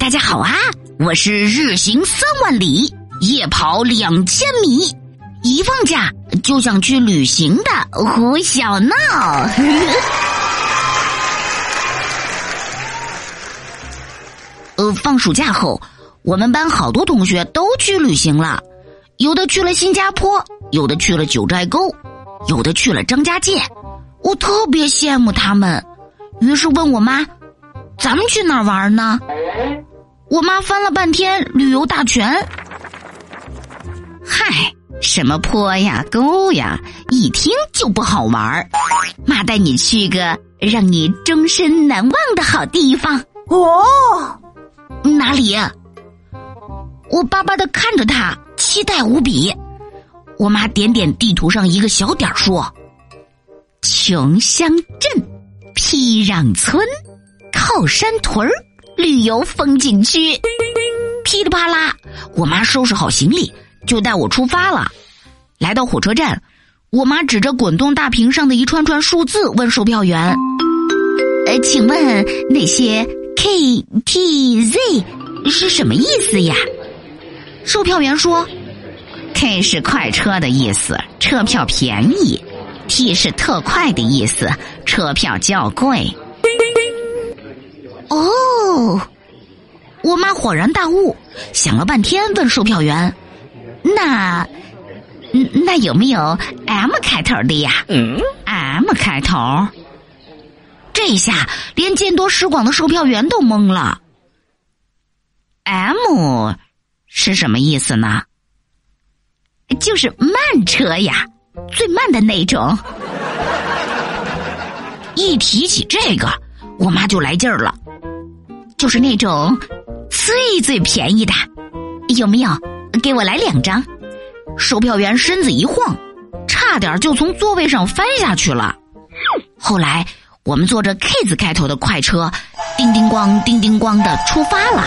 大家好啊！我是日行三万里，夜跑两千米，一放假就想去旅行的胡小闹。呃，放暑假后，我们班好多同学都去旅行了，有的去了新加坡，有的去了九寨沟，有的去了张家界。我特别羡慕他们，于是问我妈：“咱们去哪儿玩呢？”我妈翻了半天旅游大全，嗨，什么坡呀沟呀，一听就不好玩儿。妈带你去个让你终身难忘的好地方哦，哪里？我巴巴的看着他，期待无比。我妈点点地图上一个小点儿，说：“穷乡镇、僻壤村、靠山屯儿。”旅游风景区，噼里啪啦，我妈收拾好行李就带我出发了。来到火车站，我妈指着滚动大屏上的一串串数字问售票员：“呃，请问那些 K T Z 是什么意思呀？”售票员说：“K 是快车的意思，车票便宜；T 是特快的意思，车票较贵。”哦，我妈恍然大悟，想了半天，问售票员：“那，那有没有 M 开头的呀？”嗯，M 开头。这下连见多识广的售票员都懵了。M 是什么意思呢？就是慢车呀，最慢的那种。一提起这个，我妈就来劲儿了。就是那种最最便宜的，有没有？给我来两张。售票员身子一晃，差点就从座位上翻下去了。后来我们坐着 K 字开头的快车，叮叮咣、叮叮咣的出发了。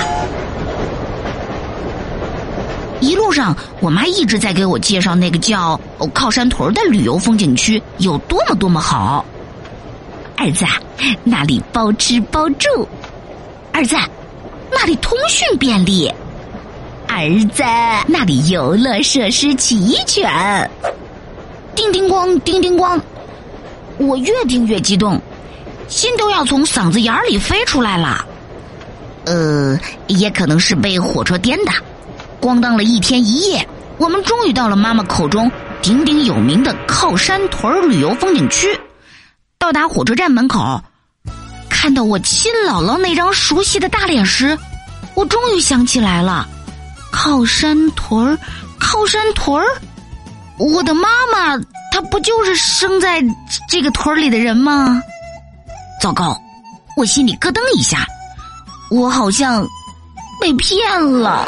一路上，我妈一直在给我介绍那个叫靠山屯的旅游风景区有多么多么好。儿子，那里包吃包住。儿子，那里通讯便利。儿子，那里游乐设施齐全。叮叮咣，叮叮咣，我越听越激动，心都要从嗓子眼里飞出来了。呃，也可能是被火车颠的，咣当了一天一夜，我们终于到了妈妈口中鼎鼎有名的靠山屯旅游风景区。到达火车站门口。看到我亲姥姥那张熟悉的大脸时，我终于想起来了，靠山屯儿，靠山屯儿，我的妈妈她不就是生在这个屯儿里的人吗？糟糕，我心里咯噔一下，我好像被骗了。